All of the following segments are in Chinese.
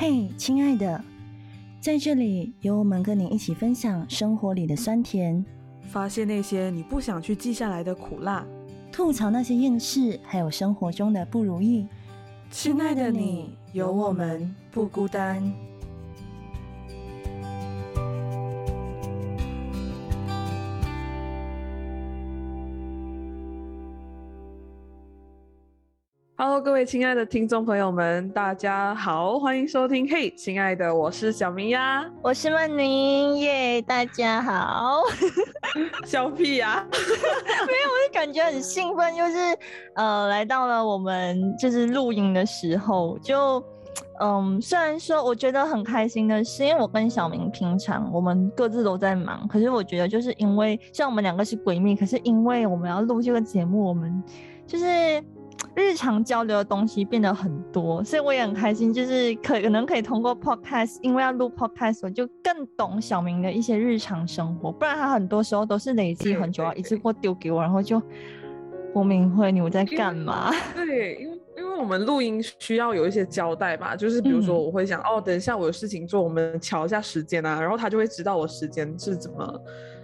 嘿，亲爱的，在这里有我们跟你一起分享生活里的酸甜，发现那些你不想去记下来的苦辣，吐槽那些厌世，还有生活中的不如意。亲爱的你，有我们不孤单。Hello，各位亲爱的听众朋友们，大家好，欢迎收听。嘿，亲爱的，我是小明呀，我是曼宁耶，大家好。笑屁呀，没有，我就感觉很兴奋，就是呃，来到了我们就是录音的时候，就嗯，虽然说我觉得很开心的是，因为我跟小明平常我们各自都在忙，可是我觉得就是因为像我们两个是闺蜜，可是因为我们要录这个节目，我们就是。日常交流的东西变得很多，所以我也很开心，就是可可能可以通过 podcast，因为要录 podcast，我就更懂小明的一些日常生活。不然他很多时候都是累积很久，一次过丢给我，然后就郭明慧，你在干嘛？对，因为因为我们录音需要有一些交代嘛，就是比如说我会想，哦，等一下我有事情做，我们瞧一下时间啊，然后他就会知道我时间是怎么，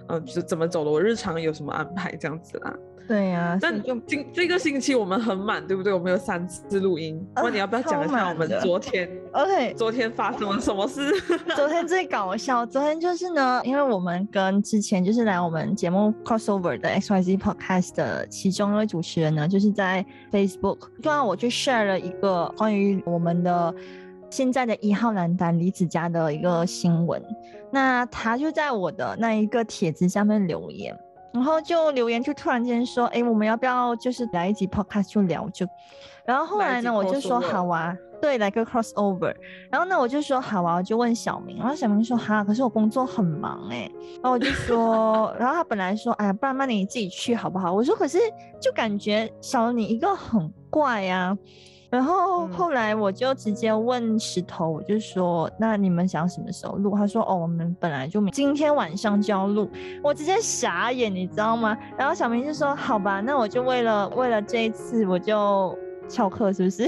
嗯，是怎么走的，我日常有什么安排这样子啦。对呀，但今这个星期我们很满，对不对？我们有三次录音。那你要不要讲一下我们昨天？OK，昨天发生了什么事？昨天最搞笑，昨天就是呢，因为我们跟之前就是来我们节目 crossover 的 XYZ Podcast 的其中一位主持人呢，就是在 Facebook，刚刚我去 share 了一个关于我们的现在的一号男单李子嘉的一个新闻，那他就在我的那一个帖子下面留言。然后就留言，就突然间说，哎，我们要不要就是来一集 podcast 就聊就，然后后来呢，我就说好啊，对，来个 crossover。然后呢，我就说好啊，我就问小明，然后小明说哈，可是我工作很忙哎。然后我就说，然后他本来说，哎呀，不然那你自己去好不好？我说可是就感觉少了你一个很怪呀。然后后来我就直接问石头，我就说：“那你们想什么时候录？”他说：“哦，我们本来就今天晚上就要录。”我直接傻眼，你知道吗？然后小明就说：“好吧，那我就为了为了这一次，我就翘课，是不是？”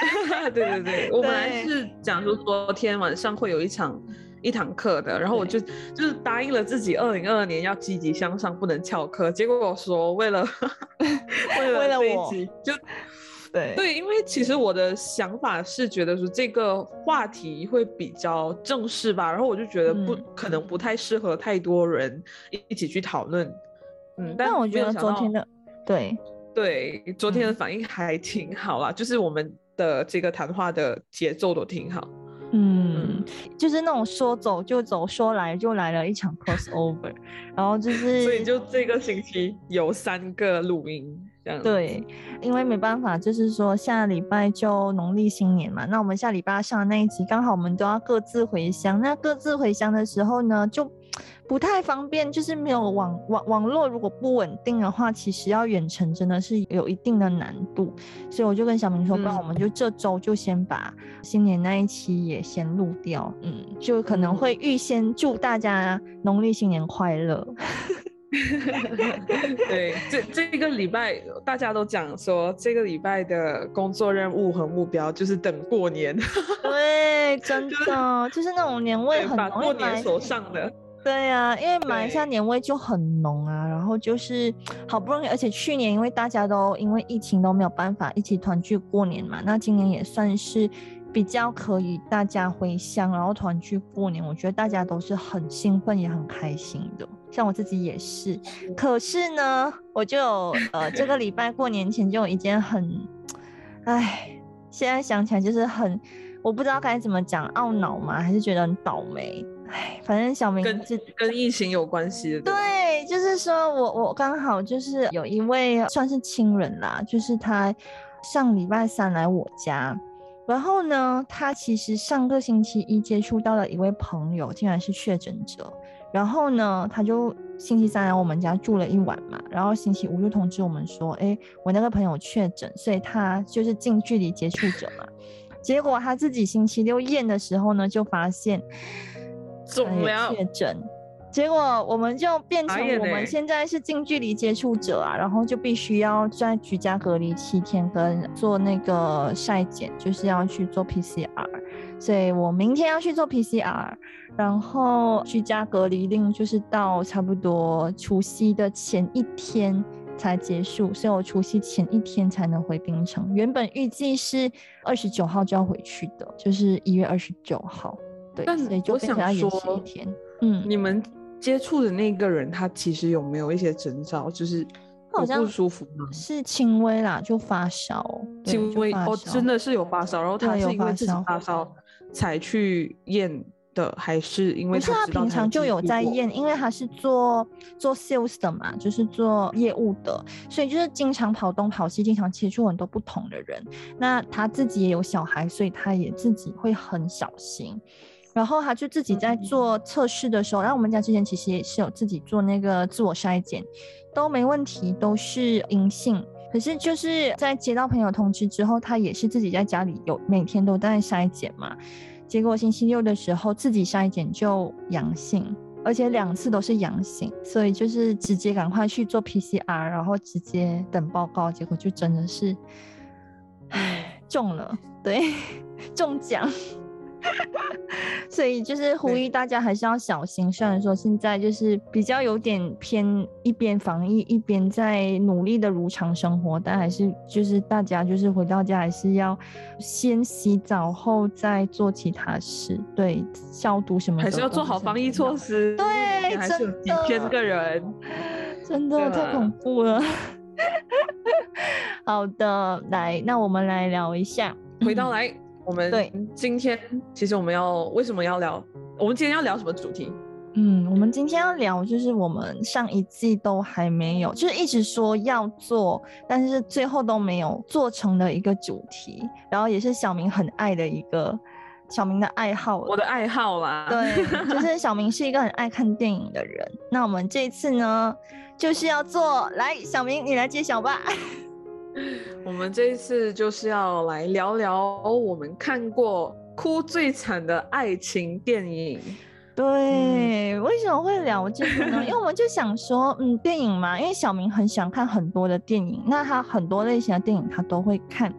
对对对，我本来是讲说昨天晚上会有一场一堂课的，然后我就就是答应了自己，二零二二年要积极向上，不能翘课。结果我说为了 为了为了我就。对对，因为其实我的想法是觉得说这个话题会比较正式吧，然后我就觉得不可能不太适合太多人一起去讨论。嗯，但我觉得昨天的对对昨天的反应还挺好啦，就是我们的这个谈话的节奏都挺好。嗯，就是那种说走就走，说来就来了一场 crossover，然后就是所以就这个星期有三个录音。对，因为没办法，就是说下礼拜就农历新年嘛，那我们下礼拜上的那一集，刚好我们都要各自回乡。那各自回乡的时候呢，就不太方便，就是没有网网网络，如果不稳定的话，其实要远程真的是有一定的难度。所以我就跟小明说，不然我们就这周就先把新年那一期也先录掉，嗯，就可能会预先祝大家农历新年快乐。对，这这个礼拜大家都讲说，这个礼拜的工作任务和目标就是等过年。对，真的就是那种年味很浓，过年所上的。对呀，因为马来西亚年味就很浓啊，然后就是好不容易，而且去年因为大家都因为疫情都没有办法一起团聚过年嘛，那今年也算是。比较可以大家回乡，然后团聚过年，我觉得大家都是很兴奋也很开心的，像我自己也是。可是呢，我就呃这个礼拜过年前就有一件很，唉，现在想起来就是很，我不知道该怎么讲，懊恼吗？还是觉得很倒霉？唉，反正小明跟跟疫情有关系的。对，就是说我我刚好就是有一位算是亲人啦，就是他上礼拜三来我家。然后呢，他其实上个星期一接触到了一位朋友，竟然是确诊者。然后呢，他就星期三来我们家住了一晚嘛。然后星期五就通知我们说，哎，我那个朋友确诊，所以他就是近距离接触者嘛。结果他自己星期六验的时候呢，就发现肿了确诊。结果我们就变成我们现在是近距离接触者啊，然后就必须要在居家隔离七天，跟做那个筛检，就是要去做 PCR。所以我明天要去做 PCR，然后居家隔离令就是到差不多除夕的前一天才结束，所以我除夕前一天才能回槟城。原本预计是二十九号就要回去的，就是一月二十九号。对，但所以就我想变成要延迟一说天。嗯，你们接触的那个人，他其实有没有一些征兆，就是有好像不舒服吗？是轻微啦，就发烧，轻微哦，真的是有发烧，然后他有发是因为自己烧发烧才去验的，还是因为不是他平常就有在验，因为他是做做 sales 的嘛，就是做业务的，所以就是经常跑东跑西，经常接触很多不同的人。那他自己也有小孩，所以他也自己会很小心。然后他就自己在嗯做测试的时候，然后我们家之前其实也是有自己做那个自我筛检，都没问题，都是阴性。可是就是在接到朋友通知之后，他也是自己在家里有每天都在筛检嘛。结果星期六的时候自己筛检就阳性，而且两次都是阳性，所以就是直接赶快去做 PCR，然后直接等报告。结果就真的是，唉，中了，对，中奖。所以就是呼吁大家还是要小心。虽然说现在就是比较有点偏一边防疫一边在努力的如常生活，但还是就是大家就是回到家还是要先洗澡后再做其他事，对，消毒什么的还是要做好防疫措施。对还是有真几千个人。真的太恐怖了。好的，来，那我们来聊一下。回到来，我们对今天其实我们要为什么要聊？我们今天要聊什么主题？嗯，我们今天要聊就是我们上一季都还没有，就是一直说要做，但是最后都没有做成的一个主题，然后也是小明很爱的一个小明的爱好。我的爱好啦。对，就是 小明是一个很爱看电影的人。那我们这一次呢，就是要做，来，小明你来揭晓吧。我们这一次就是要来聊聊我们看过哭最惨的爱情电影。对，为什么会聊这个呢？因为我们就想说，嗯，电影嘛，因为小明很喜欢看很多的电影，那他很多类型的电影他都会看。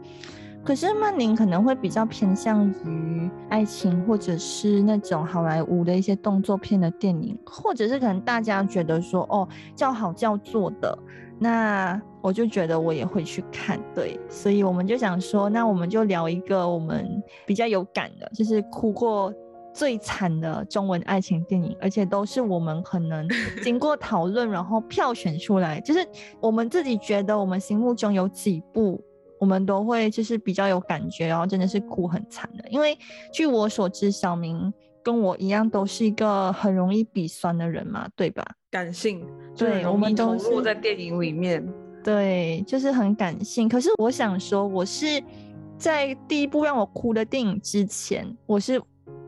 可是曼宁可能会比较偏向于爱情，或者是那种好莱坞的一些动作片的电影，或者是可能大家觉得说，哦，叫好叫座的，那我就觉得我也会去看。对，所以我们就想说，那我们就聊一个我们比较有感的，就是哭过最惨的中文爱情电影，而且都是我们可能 经过讨论，然后票选出来，就是我们自己觉得我们心目中有几部，我们都会就是比较有感觉，然后真的是哭很惨的。因为据我所知，小明跟我一样都是一个很容易鼻酸的人嘛，对吧？感性，对我们都是在电影里面。对，就是很感性。可是我想说，我是在第一部让我哭的电影之前，我是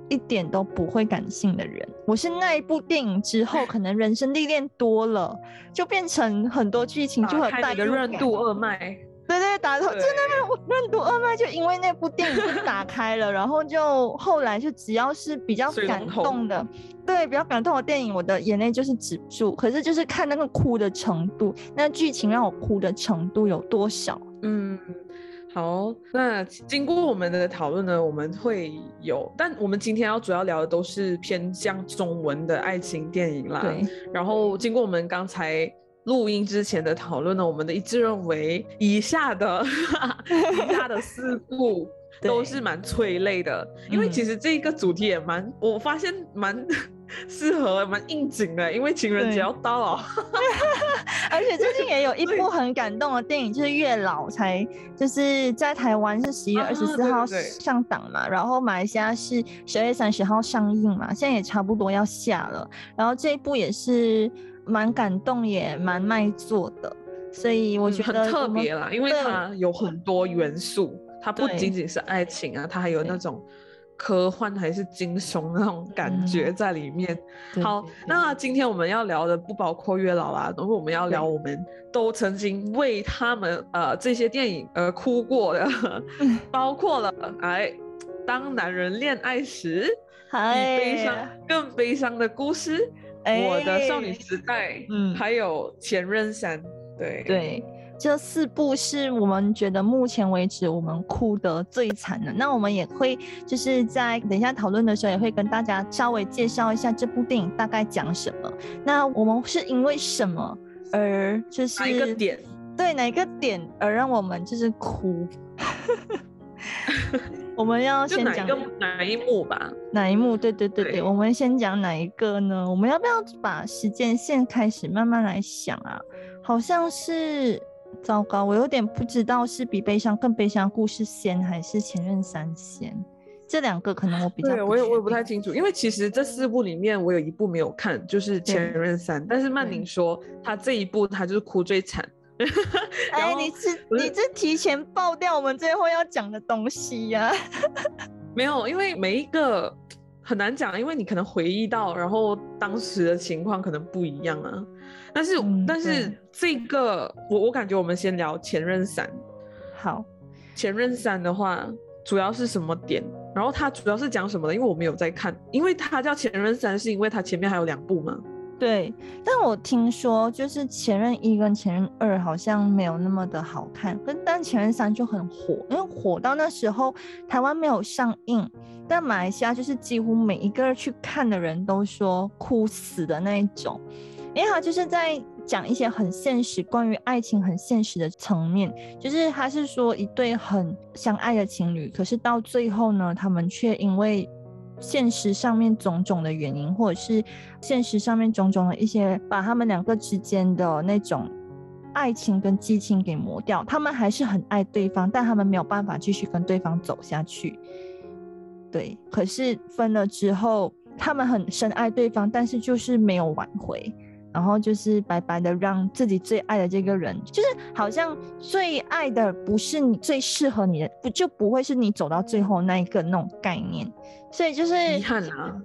一点都不会感性的人。我是那一部电影之后，可能人生历练多了，就变成很多剧情就打很代开你的任入感督二脉，对对，打头对真的任务任督二脉，就因为那部电影就打开了，然后就后来就只要是比较感动的，对比较感动的电影，我的眼泪就是止不住。可是就是看那个哭的程度，那剧情让我哭的程度有多少？嗯，好，那经过我们的讨论呢，我们会有，但我们今天要主要聊的都是偏向中文的爱情电影啦。对，然后经过我们刚才录音之前的讨论呢，我们的一致认为以下的 以下的四部 都是蛮催泪的，因为嗯其实这个主题也蛮，我发现蛮适合、蛮应景的，因为情人节要到了。而且最近也有一部很感动的电影，就是《月老》，才就是在台湾是十一月啊二十四号上档嘛，然后马来西亚是十二月三十号上映嘛，现在也差不多要下了。然后这一部也是蛮感动，也蛮卖座的，所以我嗯觉得很特别啦，因为它有很多元素，它不对仅仅是爱情啊，它还有那种科幻还是惊悚那种感觉嗯在里面。好那今天我们要聊的不包括月老啦，然后我们要聊我们都曾经为他们呃这些电影而哭过的，嗯包括了哎，当男人恋爱时，比悲伤更悲伤的故事，我的少女哎时代，嗯还有前任三，对对，这四部是我们觉得目前为止我们哭得最惨的。那我们也会就是在等一下讨论的时候，也会跟大家稍微介绍一下这部电影大概讲什么。那我们是因为什么而就是哪一个点？对，哪一个点而让我们就是哭？我们要先讲哪一幕吧？哪一幕？对对对对，我们先讲哪一个呢？我们要不要把时间线开始慢慢来想啊？好像是糟糕，我有点不知道是比悲伤更悲伤故事先还是前任三先，这两个可能我比较对我也我也不太清楚，因为其实这四部里面我有一部没有看，就是前任三，但是曼宁说他这一部他就是哭最惨。哎，你是你这提前爆掉我们最后要讲的东西呀？没有，因为每一个很难讲，因为你可能回忆到，然后当时的情况可能不一样啊。但是，但是这个我我感觉我们先聊前任三。好，前任三的话主要是什么点？然后它主要是讲什么的？因为我没有在看，因为它叫前任三，是因为它前面还有两部吗？对，但我听说就是前任一跟前任二好像没有那么的好看，跟但前任三就很火，因为火到那时候台湾没有上映，但马来西亚就是几乎每一个去看的人都说哭死的那一种，因为他就是在讲一些很现实，关于爱情很现实的层面，就是他是说一对很相爱的情侣，可是到最后呢，他们却因为。现实上面种种的原因，或者是现实上面种种的一些，把他们两个之间的那种爱情跟激情给磨掉。他们还是很爱对方，但他们没有办法继续跟对方走下去。对，可是分了之后，他们很深爱对方，但是就是没有挽回。然后就是白白的让自己最爱的这个人，就是好像最爱的不是你最适合你的，不就不会是你走到最后那一个那种概念，所以就是遗憾啊。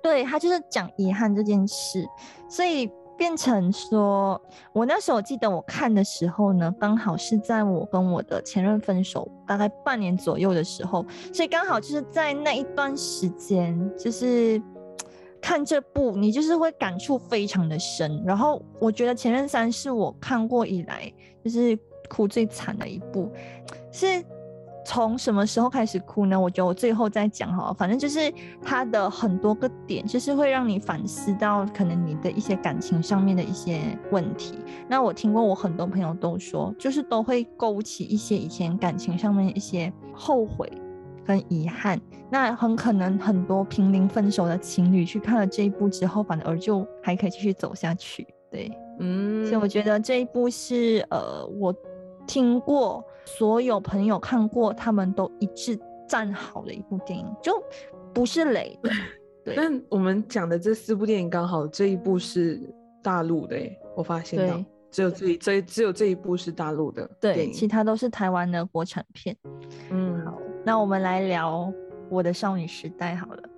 对他就是讲遗憾这件事，所以变成说，我那时候记得我看的时候呢，刚好是在我跟我的前任分手大概半年左右的时候，所以刚好就是在那一段时间，就是。看这部，你就是会感触非常的深。然后我觉得《前任三》是我看过以来就是哭最惨的一部。是从什么时候开始哭呢？我觉得我最后再讲哈。反正就是它的很多个点，就是会让你反思到可能你的一些感情上面的一些问题。那我听过我很多朋友都说，就是都会勾起一些以前感情上面一些后悔。跟遗憾，那很可能很多濒临分手的情侣去看了这一部之后，反而就还可以继续走下去。对，嗯，所以我觉得这一部是呃，我听过所有朋友看过，他们都一致赞好的一部电影，就不是雷的。对，但我们讲的这四部电影刚好这一部是大陆的，我发现到只有这这只有这一部是大陆的，对，其他都是台湾的国产片。嗯，好。那我们来聊我的少女时代好了。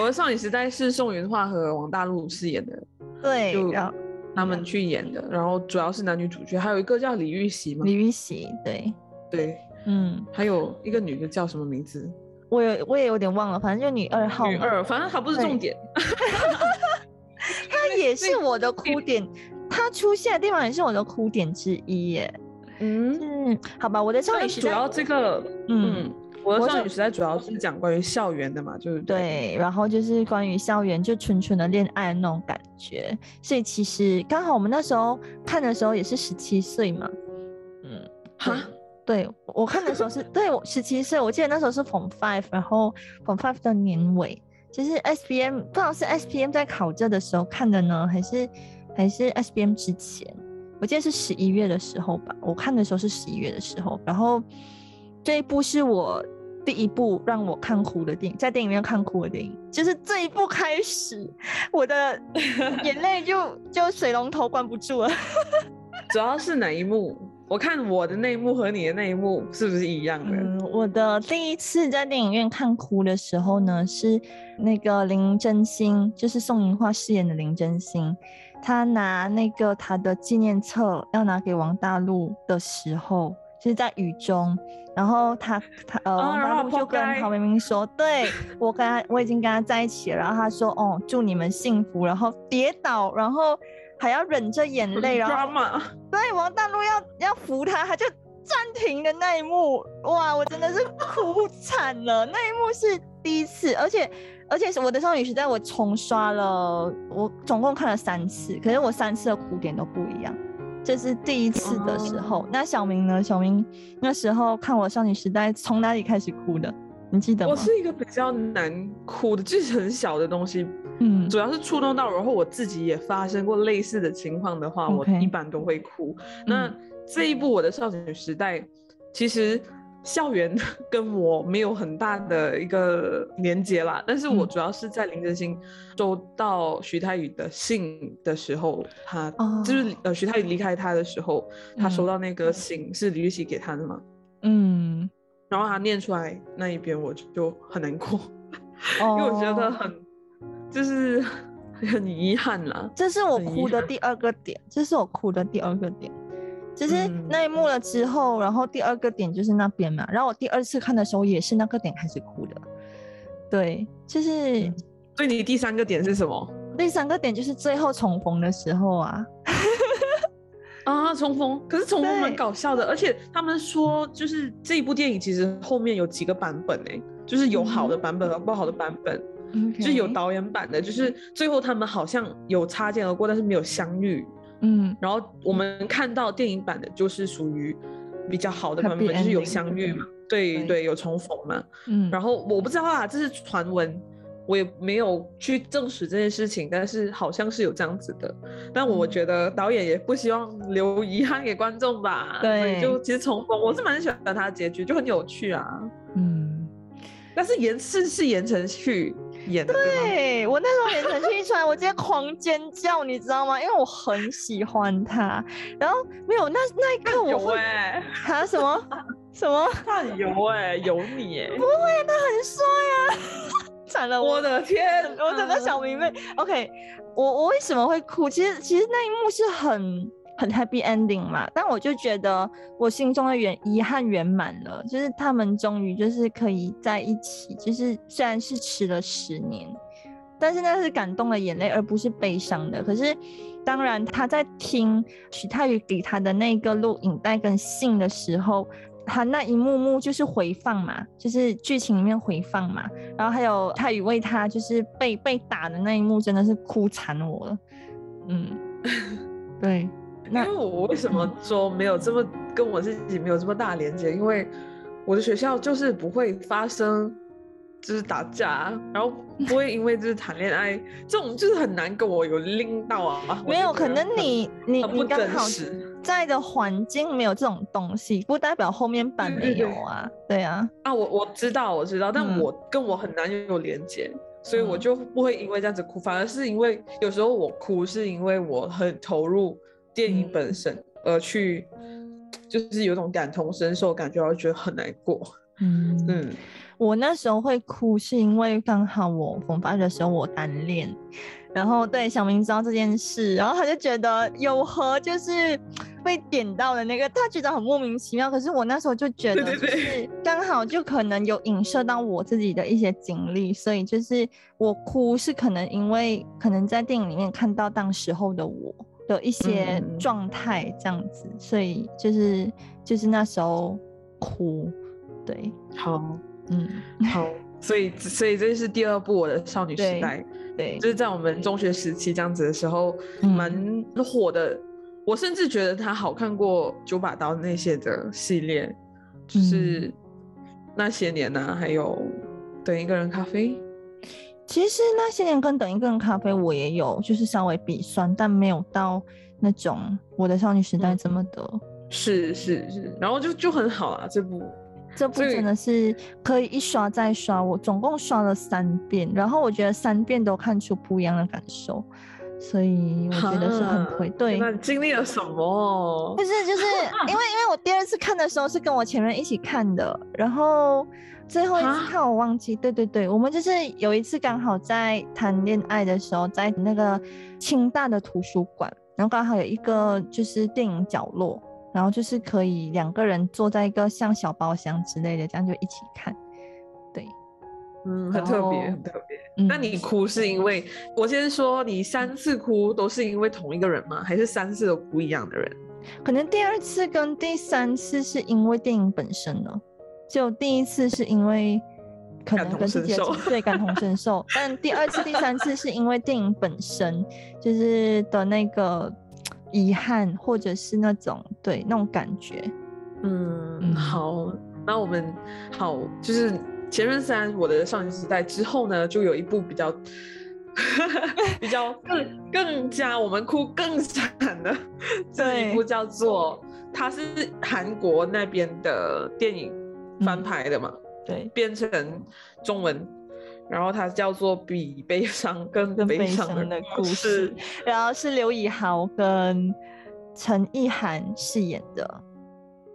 我的少女时代是宋云画和王大陆饰演的，对，就他们去演的，然后主要是男女主角，还有一个叫李玉玺嘛。李玉玺，对，对，嗯，还有一个女的叫什么名字？我有，我也有点忘了，反正就女二号。女二，反正她不是重点。她也是我的哭点，她出现的地方也是我的哭点之一耶。嗯，好吧，我的少女时代主要这个，嗯，我的少女时代主要是讲关于校园的嘛，就是对，然后就是关于校园就纯纯的恋爱那种感觉，所以其实刚好我们那时候看的时候也是十七岁嘛，嗯，哈，对我看的时候是对我十七岁，我记得那时候是 Form Five，然后 Form Five 的年尾，其实 S B M，不知道是 S B M 在考这的时候看的呢，还是还是 S B M 之前。我记得是十一月的时候吧，我看的时候是十一月的时候。然后这一部是我第一部让我看哭的电影，在电影院看哭的电影，就是这一部开始，我的 眼泪就就水龙头关不住了。主要是哪一幕？我看我的那一幕和你的那一幕是不是一样的？嗯，我的第一次在电影院看哭的时候呢，是那个林真心，就是宋银花饰演的林真心。他拿那个他的纪念册要拿给王大陆的时候，就是在雨中，然后他他呃王大陆就跟陶明明说：“对我跟他我已经跟他在一起了。”然后他说：“哦，祝你们幸福。”然后跌倒，然后还要忍着眼泪，然后 对王大陆要要扶他，他就暂停的那一幕，哇，我真的是 哭惨了。那一幕是第一次，而且而且是我的少女时代，我重刷了，我总共看了三次，可是我三次的哭点都不一样。这是第一次的时候，那小明呢？小明那时候看我少女时代从哪里开始哭的？你记得吗？我是一个比较难哭的，就是很小的东西，嗯，主要是触动到，然后我自己也发生过类似的情况的话，我一般都会哭。那这一部我的少女时代，其实。校园 跟我没有很大的一个连接啦，但是我主要是在林真心收到徐太宇的信的时候，他就是呃徐太宇离开他的时候，他收到那个信是李玉玺给他的嘛，嗯，然后他念出来那一边我就很难过，因为我觉得很就是很遗憾啦，这是我哭的第二个点，这是我哭的第二个点。就是那一幕了之后，然后第二个点就是那边嘛，然后我第二次看的时候也是那个点开始哭的，对，就是。所以你第三个点是什么？第三个点就是最后重逢的时候啊。啊，重逢，可是重逢蛮搞笑的，而且他们说就是这一部电影其实后面有几个版本哎，就是有好的版本和不好的版本，就是有导演版的，就是最后他们好像有擦肩而过，但是没有相遇。嗯，然后我们看到电影版的，就是属于比较好的版本，就是有相遇嘛，对对，有重逢嘛。嗯，然后我不知道啊，这是传闻，我也没有去证实这件事情，但是好像是有这样子的。但我觉得导演也不希望留遗憾给观众吧，对，就其实重逢，我是蛮喜欢他的结局，就很有趣啊。嗯，但是延是是言承旭。对我那时候言承旭一出来，我直接狂尖叫，你知道吗？因为我很喜欢他。然后没有那那一刻我会他什么 什么他很油哎，油你哎，不会，他很帅啊！惨了，我的天，我整个小迷妹。OK，我我为什么会哭？其实其实那一幕是很。很 happy ending 嘛，但我就觉得我心中的圆遗憾圆满了，就是他们终于就是可以在一起，就是虽然是迟了十年，但是那是感动的眼泪，而不是悲伤的。可是当然他在听许泰宇给他的那个录影带跟信的时候，他那一幕幕就是回放嘛，就是剧情里面回放嘛，然后还有泰宇为他就是被被打的那一幕，真的是哭惨我了。嗯，对。因为我为什么说没有这么跟我自己没有这么大连接？因为我的学校就是不会发生就是打架，然后不会因为就是谈恋爱这种就是很难跟我有拎到啊。没有，可能你你你刚好在的环境没有这种东西，不代表后面班没有啊。对啊。啊，我我知道我知道，但我跟我很难有连接，所以我就不会因为这样子哭，反而是因为有时候我哭是因为我很投入。电影本身，而去就是有种感同身受感觉，我觉得很难过。嗯嗯，我那时候会哭，是因为刚好我红发的时候我单恋，然后对小明知道这件事，然后他就觉得有何就是被点到的那个，他觉得很莫名其妙。可是我那时候就觉得，就是刚好就可能有影射到我自己的一些经历，所以就是我哭是可能因为可能在电影里面看到当时候的我。的一些状态这样子，所以就是就是那时候哭，对，好，嗯，好，所以所以这是第二部我的少女时代，对，就是在我们中学时期这样子的时候，蛮火的。我甚至觉得它好看过九把刀那些的系列，就是那些年呢，还有等一个人咖啡。其实那些年跟等一个人咖啡，我也有就是稍微鼻酸，但没有到那种我的少女时代这么的。是是是，然后就就很好啊，这部这部真的是可以一刷再刷，我总共刷了三遍，然后我觉得三遍都看出不一样的感受，所以我觉得是很会。对，那经历了什么？不是就是因为因为我第二次看的时候是跟我前面一起看的，然后。最后一次看我忘记，对对对，我们就是有一次刚好在谈恋爱的时候，在那个清大的图书馆，然后刚好有一个就是电影角落，然后就是可以两个人坐在一个像小包厢之类的，这样就一起看。对，嗯，很特别，很特别。嗯那你哭是因为我先说，你三次哭都是因为同一个人吗？还是三次都哭一样的人？可能第二次跟第三次是因为电影本身呢，就第一次是因为可能跟自己的感同身受，但第二次、第三次是因为电影本身就是的那个遗憾，或者是那种对那种感觉。嗯，嗯好，那我们好，就是《前任三》我的少女时代之后呢，就有一部比较 比较更更加我们哭更惨的 这一部叫做，它是韩国那边的电影翻嗯。拍的嘛，对，变成中文。然后它叫做《比悲伤更更悲悲伤伤的故事。事》，然后是刘以豪跟陈意涵饰演的，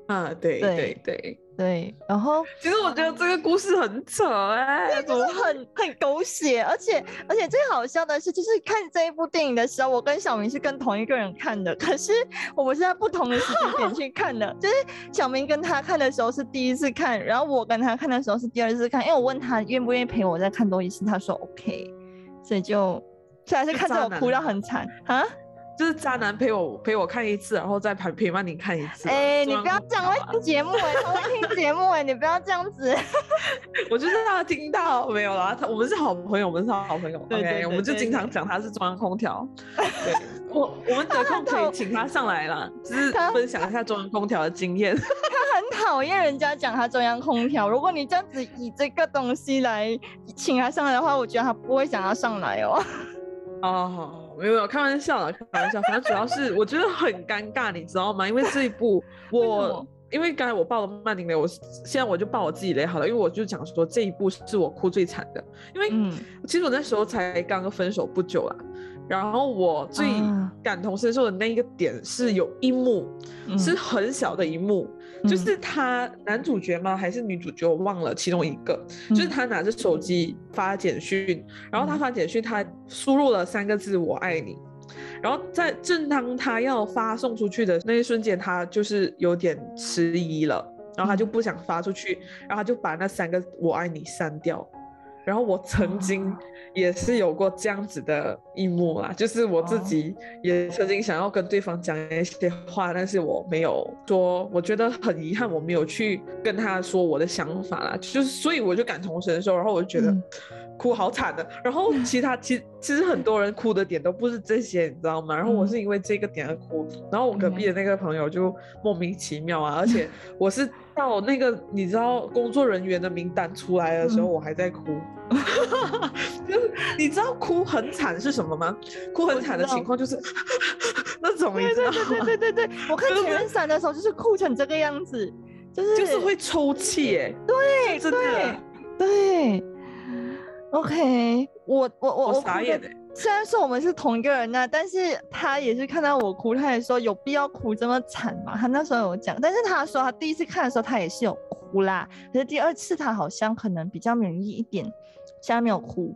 啊，对。对对对。然后其实我觉得这个故事很扯哎、怎么很很狗血，而且而且最好笑的是，就是看这一部电影的时候，我跟小明是跟同一个人看的，可是我们是在不同的时间点去 看的。就是小明跟他看的时候是第一次看，然后我跟他看的时候是第二次看，因为我问他愿不愿意陪我再看多一次，他说 OK，所以就虽然是看着我哭到很惨啊。就是渣男陪我陪我看一次，然后再陪陪伴你看一次啊。哎、你不要这样，我会听节目哎、他会听节目哎、你不要这样子。我就是让他听到没有啦，他我们是好朋友，我们是好朋友。对对 OK，对我们就经常讲他是中央空调。对，我我们得空可以请他上来啦，就是分享一下中央空调的经验。他很讨厌人家讲他中央空调。如果你这样子以这个东西来请他上来的话，我觉得他不会想要上来哦。哦，没有没有，开玩笑啦，开玩笑。反正主要是 我觉得很尴尬，你知道吗？因为这一部我。因为刚才我爆了曼宁雷，我现在我就爆我自己雷好了，因为我就讲说这一部是我哭最惨的，因为嗯其实我那时候才刚刚分手不久啦，然后我最啊感同身受的那一个点是有一幕、嗯是很小的一幕，就是他男主角吗？还是女主角？我忘了其中一个，就是嗯。他拿着手机发简讯，然后他嗯。发简讯他输入了三个字我爱你。然后在正当他要发送出去的那一瞬间，他就是有点迟疑了，然后他就嗯。不想发出去，然后他就把那三个“我爱你”删掉。然后我曾经哦也是有过这样子的一幕啦，就是我自哦。己也曾经想要跟对方讲一些话，但是我没有说，我觉得很遗憾，我没有去跟他说我的想法啦，就是所以我就感同身受，然后我就觉得嗯哭好惨的，然后其他其其实很多人哭的点都不是这些，你知道吗？然后我嗯是因为这个点而哭，然后我隔壁的那个朋友就莫名其妙啊，而且我是到那个你知道工作人员的名单出来的时候，嗯我还在哭。就是你知道哭很惨是什么吗？哭很惨的情况就是 那种，你对知道对对吗？对对对对，我看就是前任三的时候就是哭成这个样子，就是就是会抽泣，哎，对真的对对。OK，我我我我。虽然说我们是同一个人呐、但是他也是看到我哭，他也说有必要哭这么惨吗？他那时候有讲，但是他说他第一次看的时候他也是有哭啦，可是第二次他好像可能比较免疫一点，现在没有哭。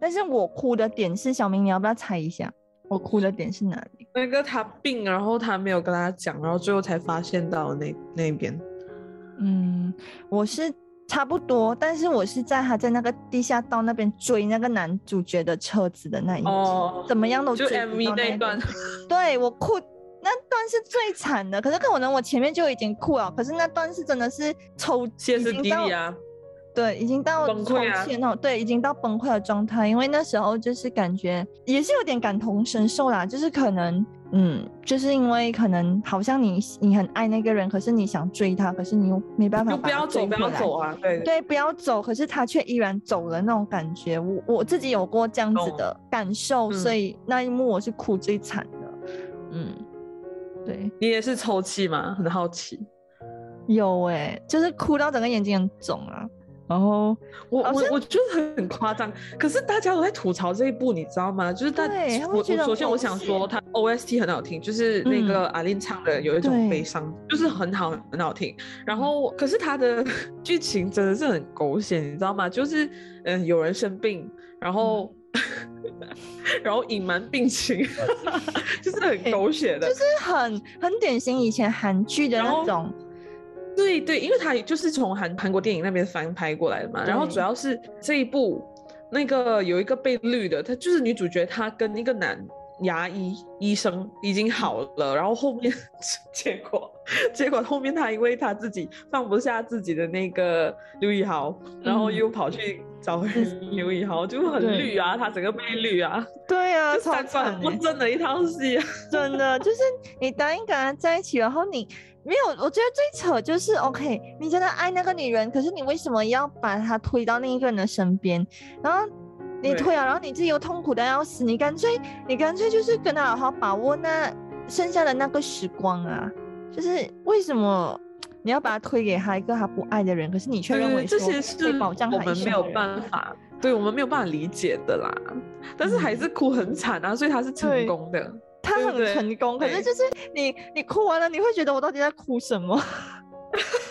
但是我哭的点是，小明你要不要猜一下？我哭的点是哪里？那个他病，然后他没有跟他讲，然后最后才发现到那那边。嗯，我是差不多，但是我是在他在那个地下道那边追那个男主角的车子的那一集，哦怎么样都追不 MV 到那一段，对我哭那段是最惨的，可是可能我前面就已经哭了，可是那段是真的是抽歇斯底里啊！对，已经到崩溃啊那种，对，已经到崩溃的状态。因为那时候就是感觉也是有点感同身受啦，就是可能，嗯，就是因为可能好像你你很爱那个人，可是你想追他，可是你又没办法就不要走，不要走啊！对对，不要走，可是他却依然走了那种感觉。我我自己有过这样子的感受，所嗯以那一幕我是哭最惨的。嗯，对，你也是抽泣吗？很好奇。有哎、就是哭到整个眼睛很肿啊。然后我我我觉得很夸张，可是大家都在吐槽这一部，你知道吗？就是他我我首先我想说，它 OST 很好听，就是那个阿令唱的有一种悲伤，就是很好很好听。然后可是它的 剧情真的是很狗血，你知道吗？就是嗯、呃有人生病，然后。然后隐瞒病情，就是很狗血的，就是很很典型以前韩剧的那种对对，因为他就是从韩韩国电影那边翻拍过来的嘛，然后主要是这一部那个有一个被绿的，她就是女主角，她跟一个男。牙医医生已经好了，然后后面 结果结果后面她因为她自己放不下自己的那个刘以豪，然后又跑去找回 刘以豪，就很绿啊，他整个被绿啊，对啊，超惨不真的一套戏，真的就是你答应跟他在一起，然后你没有，我觉得最扯就是 OK，你真的爱那个女人，可是你为什么要把她推到另一个人的身边，然后？你推啊，然后你自己又痛苦的要死，你干脆你干脆就是跟他好好把握那剩下的那个时光啊！就是为什么你要把他推给他一个他不爱的人，可是你却认为这些是保障我们没有办法，对我们没有办法理解的啦。但是还是哭很惨啊，所以他是成功的，他很成功。可是就是你你哭完了，你会觉得我到底在哭什么？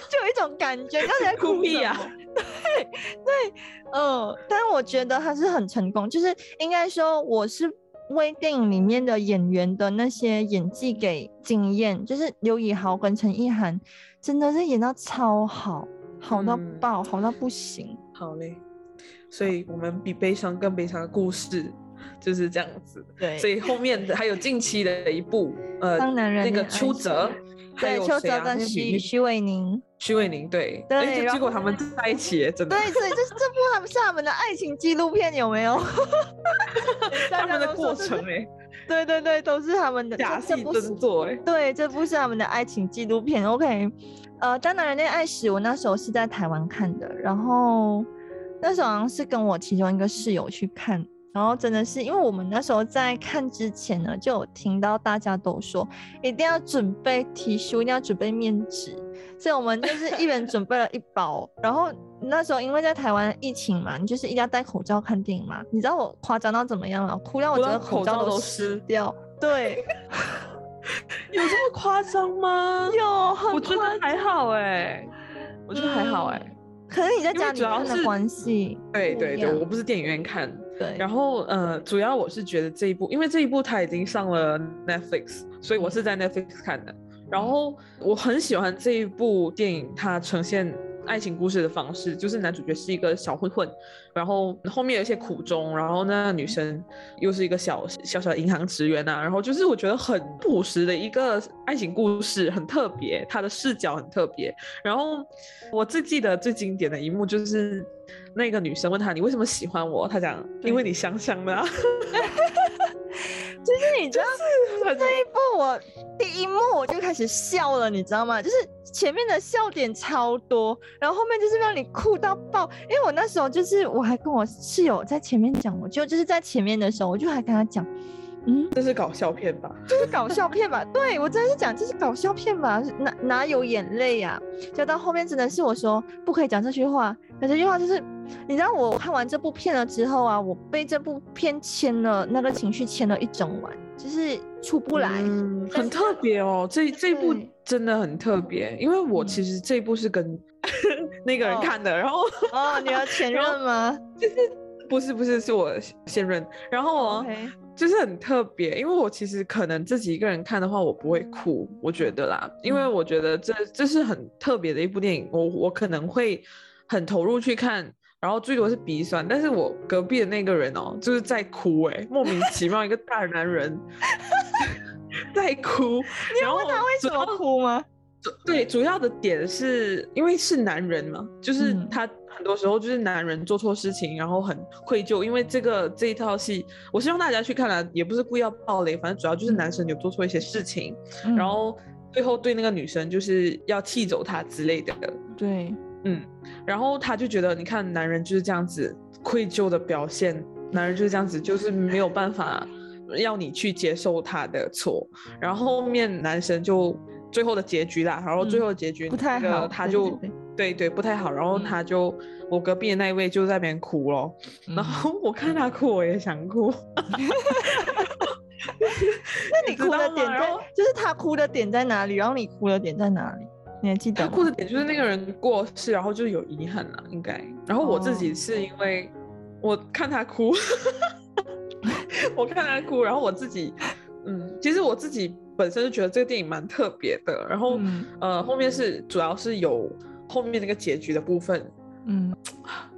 就有一种感觉，到底在哭屁啊？对对，嗯，但我觉得他是很成功，就是应该说我是为电影里面的演员的那些演技给惊艳，就是刘以豪跟陈意涵真的是演到超好，好到爆，好到不行。好嘞，所以我们比悲伤更悲伤的故事就是这样子。对，所以后面的还有近期的一部，呃，那个邱泽。对，邱泽跟徐徐伟宁，徐伟宁对，对，结果他们在一起，真的。对，所以这这部他们是他们的爱情纪录片，有没有？他们的过程哎，对对对，都是他们的假戏真做哎。对，这部是他们的爱情纪录片。OK，呃，《当男人恋爱时》，我那时候是在台湾看的，然后那时候好像是跟我其中一个室友去看。然后真的是，因为我们那时候在看之前呢，就有听到大家都说一定要准备提书，一定要准备面纸，所以我们就是一人准备了一包。然后那时候因为在台湾疫情嘛，你就是一定要戴口罩看电影嘛。你知道我夸张到怎么样了？哭到我整个口罩都湿掉。对，有这么夸张吗？有，我觉得还好哎，我觉得还好哎。可能你在家里看的关系。对对对，我不是电影院看。对，然后呃，主要我是觉得这一部，因为这一部它已经上了 Netflix，所以我是在 Netflix 看的。然后我很喜欢这一部电影，它呈现爱情故事的方式，就是男主角是一个小混混，然后后面有一些苦衷，然后那女生又是一个小小小银行职员呐，然后就是我觉得很朴实的一个爱情故事，很特别，他的视角很特别。然后我最记得最经典的一幕就是。那个女生问他：“你为什么喜欢我？”他讲：“因为你香香的。” 就是你知道，这一部我第一幕我就开始笑了，你知道吗？就是前面的笑点超多，然后后面就是让你哭到爆。因为我那时候就是我还跟我室友在前面讲，我就就是在前面的时候，我就还跟他讲。嗯，这是搞笑片吧？这是搞笑片吧？对我真的是讲这是搞笑片吧？哪哪有眼泪呀？就到后面真的是我说不可以讲这句话，可这句话就是，你知道我看完这部片了之后啊，我被这部片牵了那个情绪牵了一整晚，就是出不来。嗯，很特别哦，这这部真的很特别，因为我其实这一部是跟 那个人看的，然后哦，你要前 任吗？就是不是不是是我现任，然后我。就是很特别，因为我其实可能自己一个人看的话，我不会哭，我觉得啦，因为我觉得这这是很特别的一部电影，我我可能会很投入去看，然后最多是鼻酸，但是我隔壁的那个人哦，就是在哭，哎，莫名其妙一个大男人 在哭，你问他为什么哭吗？对，主要的点是因为是男人嘛，就是他。很多时候就是男人做错事情，然后很愧疚，因为这个这一套戏，我希望大家去看了，也不是故意要暴雷，反正主要就是男生有做错一些事情，然后最后对那个女生就是要气走她之类的。对，嗯，然后他就觉得，你看男人就是这样子愧疚的表现，男人就是这样子，就是没有办法要你去接受他的错，然后后面男生就最后的结局啦，然后最后的结局不太好，他就。对对，不太好。然后他就，我隔壁的那一位就在那边哭了。然后我看他哭，我也想哭。那你哭的点在，就是他哭的点在哪里？然后你哭的点在哪里？你还记得？他哭的点就是那个人过世，然后就有遗憾了，应该。然后我自己是因为我看他哭，我看他哭，然后我自己，嗯，其实我自己。本身就觉得这个电影蛮特别的，然后呃后面是主要是有后面那个结局的部分，嗯，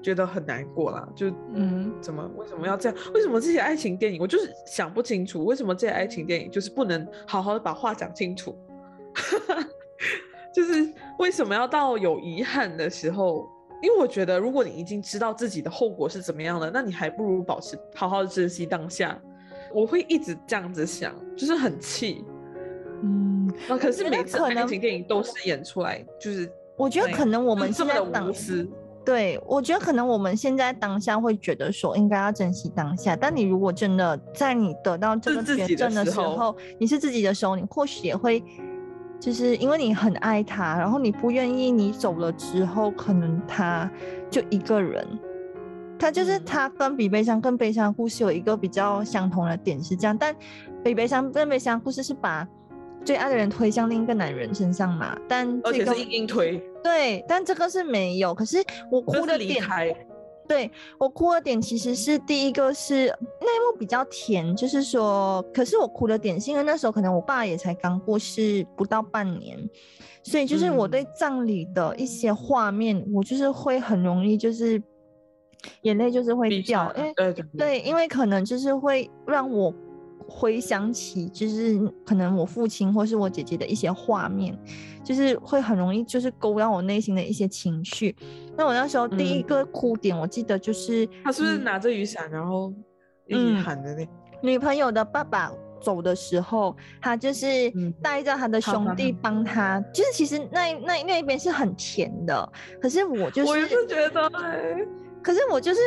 觉得很难过啦，就嗯怎么为什么要这样？为什么这些爱情电影我就是想不清楚，为什么这些爱情电影就是不能好好的把话讲清楚？就是为什么要到有遗憾的时候？因为我觉得，如果你已经知道自己的后果是怎么样的，那你还不如保持好好的珍惜当下。我会一直这样子想，就是很气。嗯，那可是每次爱情电影都是演出来，就是我觉得可能我们这么的无私。对，我觉得可能我们现在当下会觉得说应该要珍惜当下，但你如果真的在你得到这个绝症的时候，你是自己的时候，你或许也会。就是因为你很爱他，然后你不愿意你走了之后，可能他就一个人。他就是他跟比悲伤更悲伤的故事有一个比较相同的点是这样，但比悲伤更悲伤故事是把最爱的人推向另一个男人身上嘛？但而且是硬硬推。对，但这个是没有。可是我哭的点。对我哭的点其实是第一个是那一幕比较甜，就是说，可是我哭的点是因为那时候可能我爸也才刚过世不到半年，所以就是我对葬礼的一些画面，我就是会很容易就是眼泪就是会掉，因为对，因为可能就是会让我回想起就是可能我父亲或是我姐姐的一些画面。就是会很容易，就是勾到我内心的一些情绪。那我那时候第一个哭点，我记得就是他是不是拿着雨伞，然后一直喊的那女朋友的爸爸走的时候，他就是带着他的兄弟帮他。就是其实那那那一边是很甜的，可是我就是我也是觉得，可是我就是。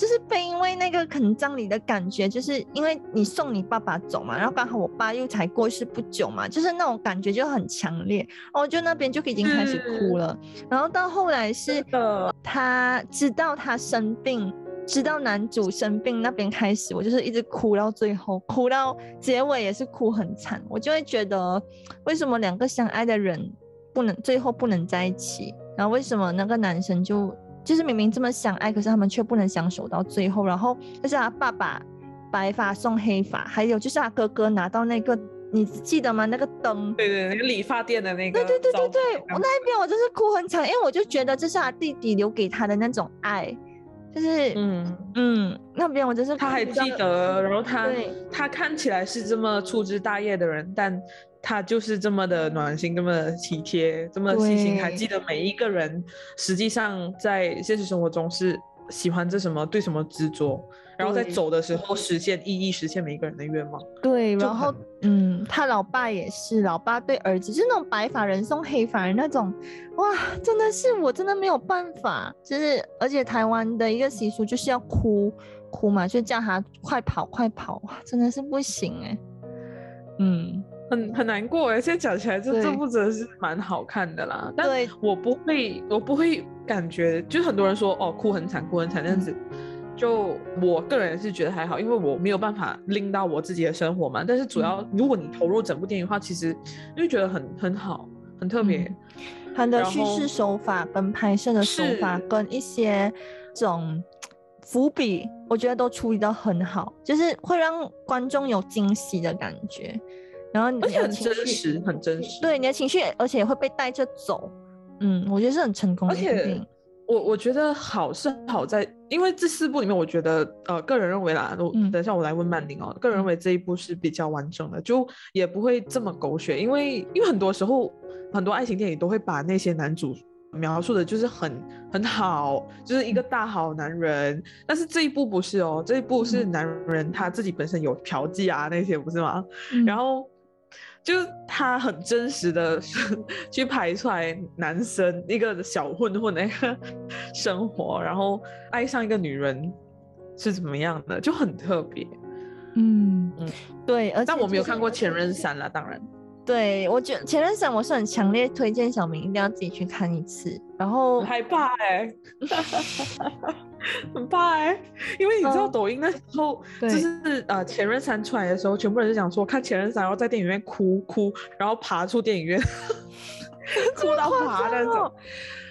就是被因为那个可能葬礼的感觉，就是因为你送你爸爸走嘛，然后刚好我爸又才过世不久嘛，就是那种感觉就很强烈，哦，就那边就已经开始哭了。然后到后来是他知道他生病，知道男主生病那边开始，我就是一直哭到最后，哭到结尾也是哭很惨，我就会觉得为什么两个相爱的人不能最后不能在一起，然后为什么那个男生就。就是明明这么相爱，可是他们却不能相守到最后。然后就是他爸爸白发送黑发，还有就是他哥哥拿到那个，你记得吗？那个灯，对对，那个理发店的那个。对对对对对，我那一边我就是哭很惨，因为我就觉得这是他弟弟留给他的那种爱，就是嗯嗯，那边我就是他还记得，然后他他看起来是这么粗枝大叶的人，但。他就是这么的暖心，这么体贴，这么细心，还记得每一个人。实际上，在现实生活中是喜欢这什么，对什么执着，然后在走的时候实现意义，实现每一个人的愿望。对，然后嗯，他老爸也是，老爸对儿子是那种白发人送黑发人那种，哇，真的是我真的没有办法，就是而且台湾的一个习俗就是要哭哭嘛，就叫他快跑快跑，真的是不行哎，嗯。很很难过哎，现在讲起来这这部真的是蛮好看的啦。但我不会，我不会感觉，就是很多人说哦哭很惨，哭很惨这样子。就我个人是觉得还好，因为我没有办法拎到我自己的生活嘛。但是主要如果你投入整部电影的话，其实就觉得很很好，很特别。它的叙事手法跟拍摄的手法跟一些这种伏笔，我觉得都处理的很好，就是会让观众有惊喜的感觉。然后，而且很真实，很真实。对你的情绪，而且会被带着走。嗯，我觉得是很成功的。而且，我我觉得好是好在，因为这四部里面，我觉得呃，个人认为啦，我等一下我来问曼玲哦，个人认为这一部是比较完整的，就也不会这么狗血，因为因为很多时候很多爱情电影都会把那些男主描述的就是很很好，就是一个大好男人，但是这一部不是哦，这一部是男人他自己本身有嫖妓啊那些不是吗？然后。就是他很真实的 去拍出来男生一个小混混的一个生活，然后爱上一个女人是怎么样的，就很特别。嗯嗯，对。而但我没有看过《前任三》了，当然。对，我觉得《前任三》我是很强烈推荐小明一定要自己去看一次。然后害怕哎。很怕哎，因为你知道抖音那时候就是呃前任三出来的时候，全部人就讲说看前任三，然后在电影院哭哭，然后爬出电影院，哭到爬那种，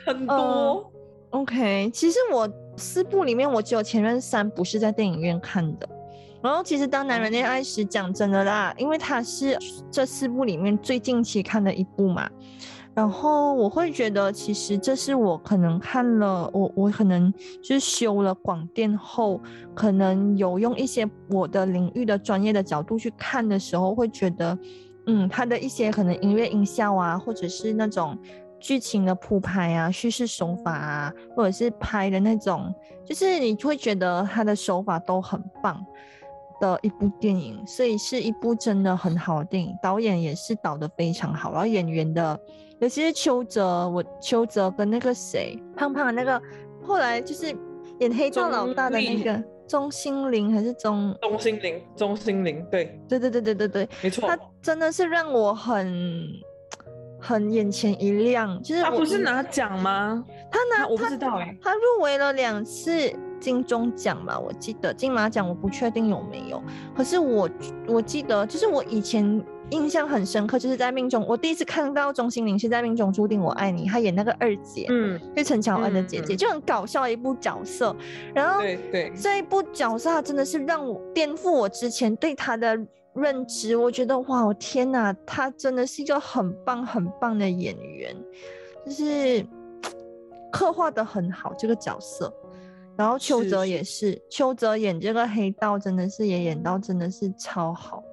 很多。OK，其实我四部里面我只有前任三不是在电影院看的，然后其实当男人恋爱时，讲真的啦，因为它是这四部里面最近期看的一部嘛。然后我会觉得，其实这是我可能看了，我我可能就是修了广电后，可能有用一些我的领域的专业的角度去看的时候，会觉得，嗯，它的一些可能音乐音效啊，或者是那种剧情的铺排啊、叙事手法啊，或者是拍的那种，就是你会觉得他的手法都很棒的一部电影，所以是一部真的很好的电影，导演也是导的非常好，然后演员的。尤其是邱泽，我邱泽跟那个谁，胖胖的那个，后来就是演黑道老大的那个钟心凌还是钟钟心凌，钟心凌，对，对对对对对对，没错，他真的是让我很很眼前一亮，就是他不是拿奖吗？他拿我不知道哎，他入围了两次金钟奖吧，我记得金马奖我不确定有没有，可是我我记得就是我以前。印象很深刻，就是在命中，我第一次看到钟欣凌是在《命中注定我爱你》，她演那个二姐，嗯，是陈乔恩的姐姐，就很搞笑的一部角色。然后，对对，这一部角色真的是让我颠覆我之前对她的认知。我觉得，哇，我天哪，她真的是一个很棒很棒的演员，就是刻画的很好这个角色。然后邱泽也是，邱泽演这个黑道真的是也演到真的是超好，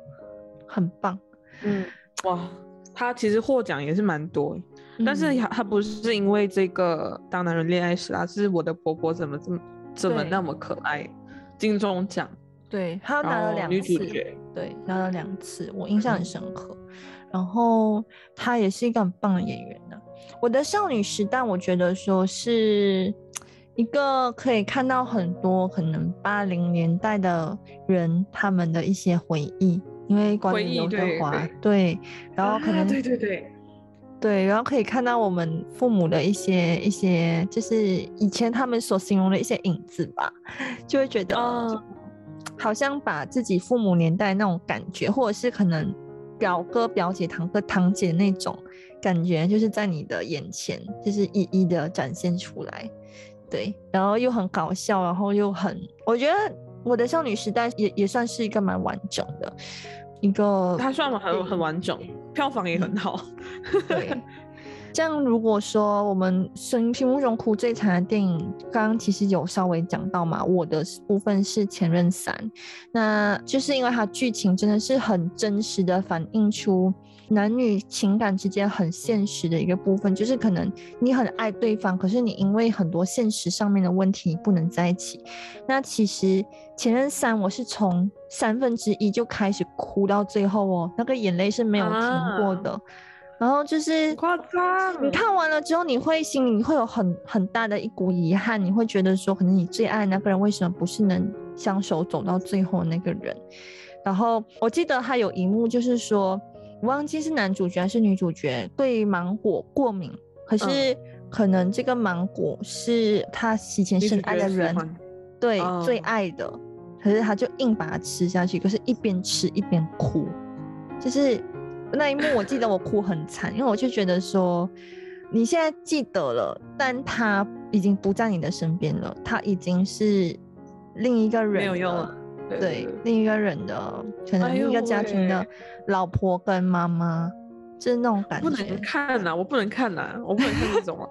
很棒。嗯，哇，他其实获奖也是蛮多，但是他他不是因为这个当男人恋爱时啊，是我的婆婆怎么这么怎么那么可爱，金钟奖，对他拿了两次，对拿了两次，我印象很深刻。然后他也是一个很棒的演员呢。我的少女时代，我觉得说是一个可以看到很多可能八零年代的人他们的一些回忆。因为关于刘德华，对，然后可能对对对对，然后可以看到我们父母的一些一些，就是以前他们所形容的一些影子吧，就会觉得好像把自己父母年代那种感觉，或者是可能表哥、表姐、堂哥、堂姐那种感觉，就是在你的眼前，就是一一的展现出来，对，然后又很搞笑，然后又很，我觉得我的少女时代也也算是一个蛮完整的。一个，它算很很完整，票房也很好。对，这样如果说我们声音屏幕中哭最惨的电影，刚刚其实有稍微讲到嘛，我的部分是《前任三》，那就是因为它剧情真的是很真实的反映出。男女情感之间很现实的一个部分，就是可能你很爱对方，可是你因为很多现实上面的问题不能在一起。那其实前任三，我是从三分之一就开始哭到最后哦，那个眼泪是没有停过的。然后就是夸张，你看完了之后，你会心里会有很很大的一股遗憾，你会觉得说，可能你最爱那个人为什么不是能相守走到最后那个人？然后我记得他有一幕就是说。我忘记是男主角还是女主角对芒果过敏，可是可能这个芒果是他以前深爱的人对最爱的，可是他就硬把它吃下去，可是一边吃一边哭，就是那一幕我记得我哭很惨，因为我就觉得说你现在记得了，但他已经不在你的身边了，他已经是另一个人，没有用了。对另一个人的，可能另一个家庭的老婆跟妈妈，就是那种感觉。不能看呐，我不能看呐，我不能看这种啊。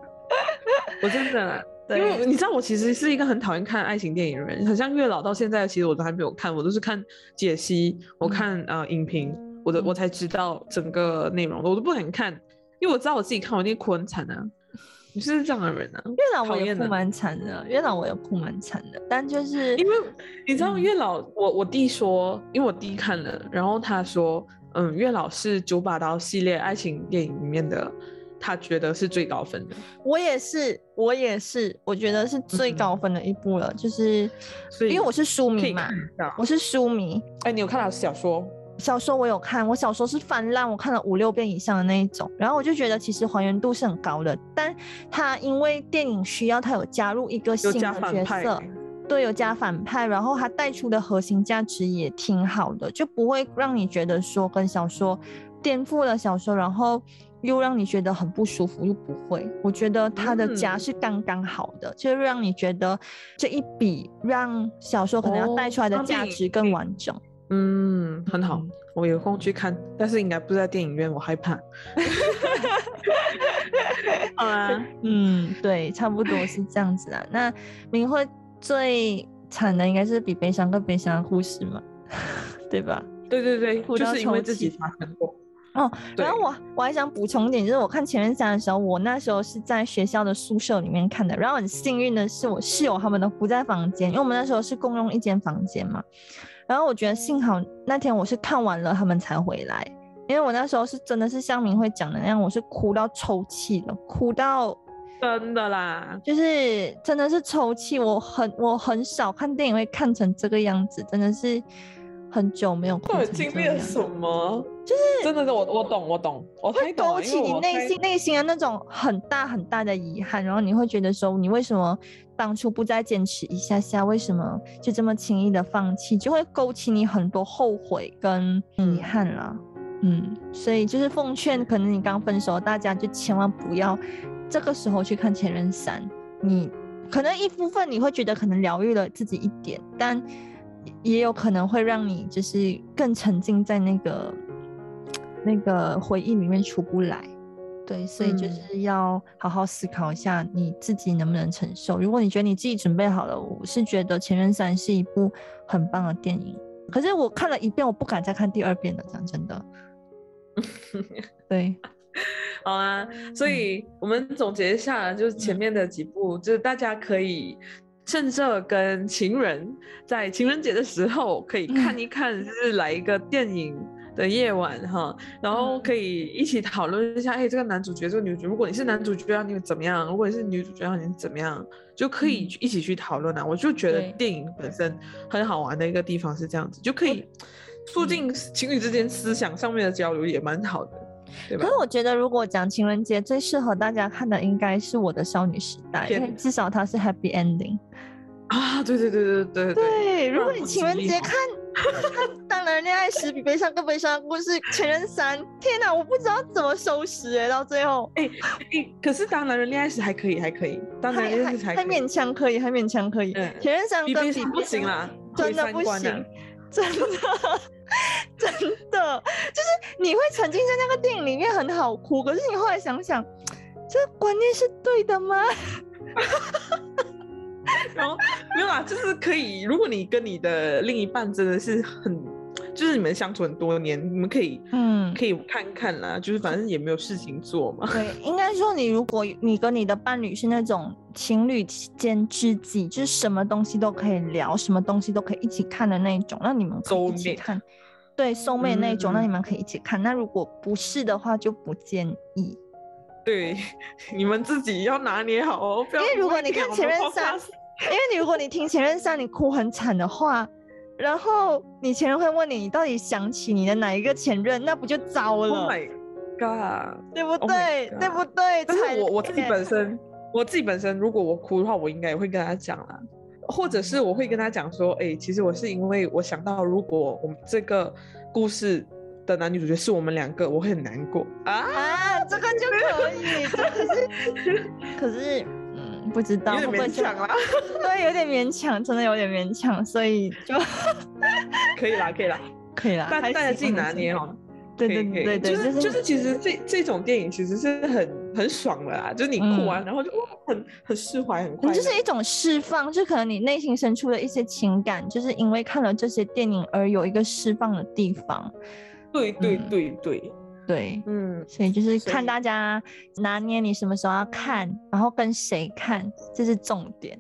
我真的，因为你知道，我其实是一个很讨厌看爱情电影的人，很像月老到现在，其实我都还没有看，我都是看解析，我看呃影评，我的我才知道整个内容的，我都不能看，因为我知道我自己看，我一定哭很惨啊。你是这样的人啊？月老我也哭蛮惨的，月老我也哭蛮惨的，但就是因为你知道月老，我我弟说，因为我弟看了，然后他说，嗯，月老是九把刀系列爱情电影里面的，他觉得是最高分的。我也是，我也是，我觉得是最高分的一部了，就是因为我是书迷嘛，我是书迷。哎，你有看到小说？小说我有看，我小说是翻烂，我看了五六遍以上的那一种，然后我就觉得其实还原度是很高的，但他因为电影需要，他有加入一个新的角色，对，有加反派，然后他带出的核心价值也挺好的，就不会让你觉得说跟小说颠覆了小说，然后又让你觉得很不舒服，又不会。我觉得它的夹嗯是刚刚好的，就是让你觉得这一笔让小说可能要带出来的价值更完整。嗯，很好嗯，我有空去看，但是应该不是在电影院，我害怕。好啊，嗯，对，差不多是这样子啊。那明慧最惨的应该是比悲伤更悲伤的故事嘛，对吧？对对对，就是因为自己泣发生过。哦，然后我我还想补充一点，就是我看《前面三》的时候，我那时候是在学校的宿舍里面看的。然后很幸运的是，我室友他们都不在房间，因为我们那时候是共用一间房间嘛。然后我觉得幸好那天我是看完了他们才回来，因为我那时候是真的是像明慧讲的那样，我是哭到抽泣了，哭到真的啦，就是真的是抽泣。我很我很少看电影会看成这个样子，真的是很久没有哭到底成经历了。什么？就是真的是我我懂我懂，我太会，勾起你内心内心的那种很大很大的遗憾，然后你会觉得说，你为什么当初不再坚持一下下？为什么就这么轻易的放弃？就会勾起你很多后悔跟遗憾啦。嗯，所以就是奉劝，可能你刚分手，大家就千万不要这个时候去看《前任三》。你可能一部分你会觉得可能疗愈了自己一点，但也有可能会让你就是更沉浸在那个那个回忆里面出不来。对，所以就嗯是要好好思考一下你自己能不能承受。如果你觉得你自己准备好了，我是觉得《前任三》是一部很棒的电影。可是我看了一遍，我不敢再看第二遍了。讲真的，对，好啊，所以我们总结一下，就是前嗯面的几部，就是大家可以趁着跟情人在情人节的时候可以看一看，就是来一个电影的夜晚哈，然后可以一起讨论一下，哎，这个男主角，这个女主角，如果你是男主角，你会怎么样？如果你是女主角，你怎么样？就可以一起去讨论啊。我就觉得电影本身很好玩的一个地方是这样子，就可以促进情侣之间思想上面的交流，也蛮好的，对吧可是？我觉得，如果讲情人节最适合大家看的，应该是我的少女时代，因为至少它是 happy ending。啊，对对对对对对，如果你情人节看 看《当男人恋爱时》比悲伤更悲伤的故事《前任三》，天哪，我不知道怎么收拾哎、到最后哎、哎，可是当男人恋爱时还可以，还可以，当男人恋爱时还可以勉强可以，还勉强可以。嗯前任三跟比不行啦，真的不行，真的真的，就是你会沉浸在那个电影里面很好哭，可是你后来想想，这观念是对的吗？然后没有啦，就是可以，如果你跟你的另一半真的是很，就是你们相处很多年，你们可以，嗯可以看看啦，就是反正也没有事情做嘛。对，应该说你如果你跟你的伴侣是那种情侣间知己，就是什么东西都可以聊，什么东西都可以一起看的那一种，那你们可以一起看。对，soul mate 那一种，那你嗯们可以一起看。那如果不是的话，就不建议。对，你们自己要拿捏好哦，因为如果你看前任三因为你如果你听前任三，你哭很惨的话，然后你前任会问你，你到底想起你的哪一个前任，那不就糟了，Oh 了，my god！对不 Oh 对？对不对？但是我我自己本身，我自己本身，如果我哭的话，我应该也会跟他讲啦，或者是我会跟他讲说，哎、其实我是因为我想到，如果我们这个故事的男女主角是我们两个，我会很难过啊。啊，这个就可以，这可是 可是嗯，不知道有点勉强啦，对，有点勉强，真的有点勉强，所以就可以啦，可以啦，可以啦，大大家自己。拿捏哦。对对对对，就是就是，其实这这种电影其实是很很爽的啦，就是你哭完，然后就哦很很释怀，很快就是一种释放，就可能你内心深处的一些情感，就是因为看了这些电影而有一个释放的地方。对对嗯对对，对，嗯，所以就是看大家拿捏你什么时候要看，然后跟谁看，这是重点。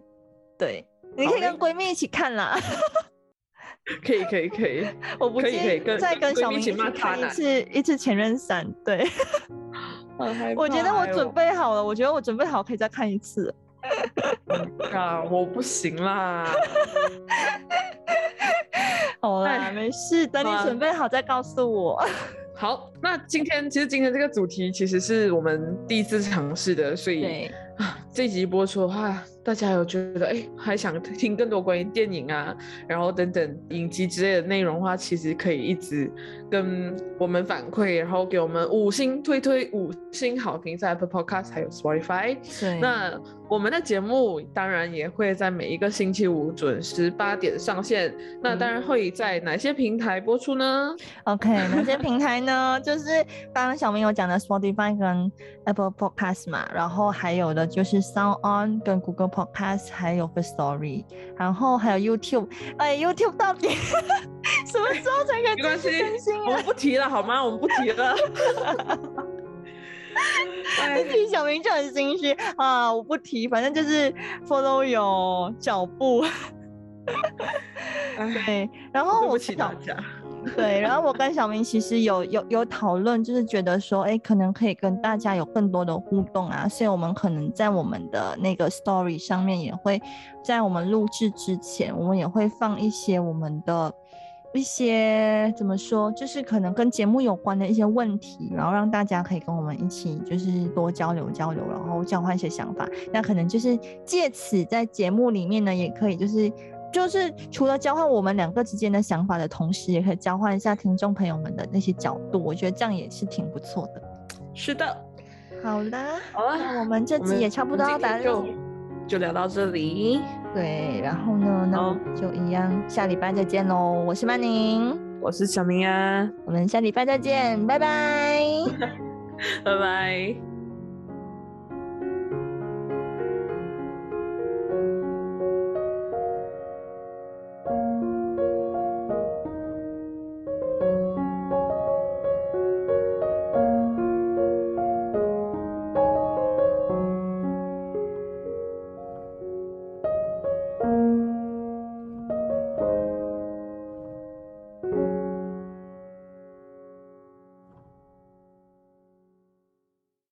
对，你可以跟闺蜜一起看啦。可以可以可以，我不可以可以介意跟跟再跟小明一起看一次一次前任三。对，我觉得我准备好了，我觉得我准备好可以再看一次。啊，我不行啦。好啦，哎没事，等你准备好再告诉我。好，那今天其实今天这个主题其实是我们第一次尝试的，所以，啊，这集播出的话，大家有觉得哎，还想听更多关于电影啊，然后等等影集之类的内容的话，其实可以一直跟我们反馈，然后给我们五星推推五星好评，在 Apple Podcast 还有 Spotify。对，那我们的节目当然也会在每一个星期五准时八点上线。那当然会在哪些平台播出呢？OK，哪些平台呢？就是刚刚小明有讲的 Spotify 跟 Apple Podcast 嘛，然后还有的就是 Sound On 跟 Google Podcast，还有个 Story，然后还有 YouTube。哎，YouTube 到底 什么时候才可以更新？我们不提了好吗？我们不提了。一提小明就很心虚啊！我不提，反正就是 follow 有脚步。对，然后对不起大家。对，然后我跟小明其实有有有讨论，就是觉得说，哎，可能可以跟大家有更多的互动啊，所以我们可能在我们的那个 story 上面也会在我们录制之前，我们也会放一些我们的。一些怎么说，就是可能跟节目有关的一些问题，然后让大家可以跟我们一起，就是多交流交流，然后交换一些想法。那可能就是借此在节目里面呢，也可以就是就是除了交换我们两个之间的想法的同时，也可以交换一下听众朋友们的那些角度。我觉得这样也是挺不错的。是的，好啦，好了，那我们这集也差不多要打就就聊到这里。对，然后呢，那就一样，下礼拜再见喽！我是曼宁，我是小明啊，我们下礼拜再见，拜拜，拜拜。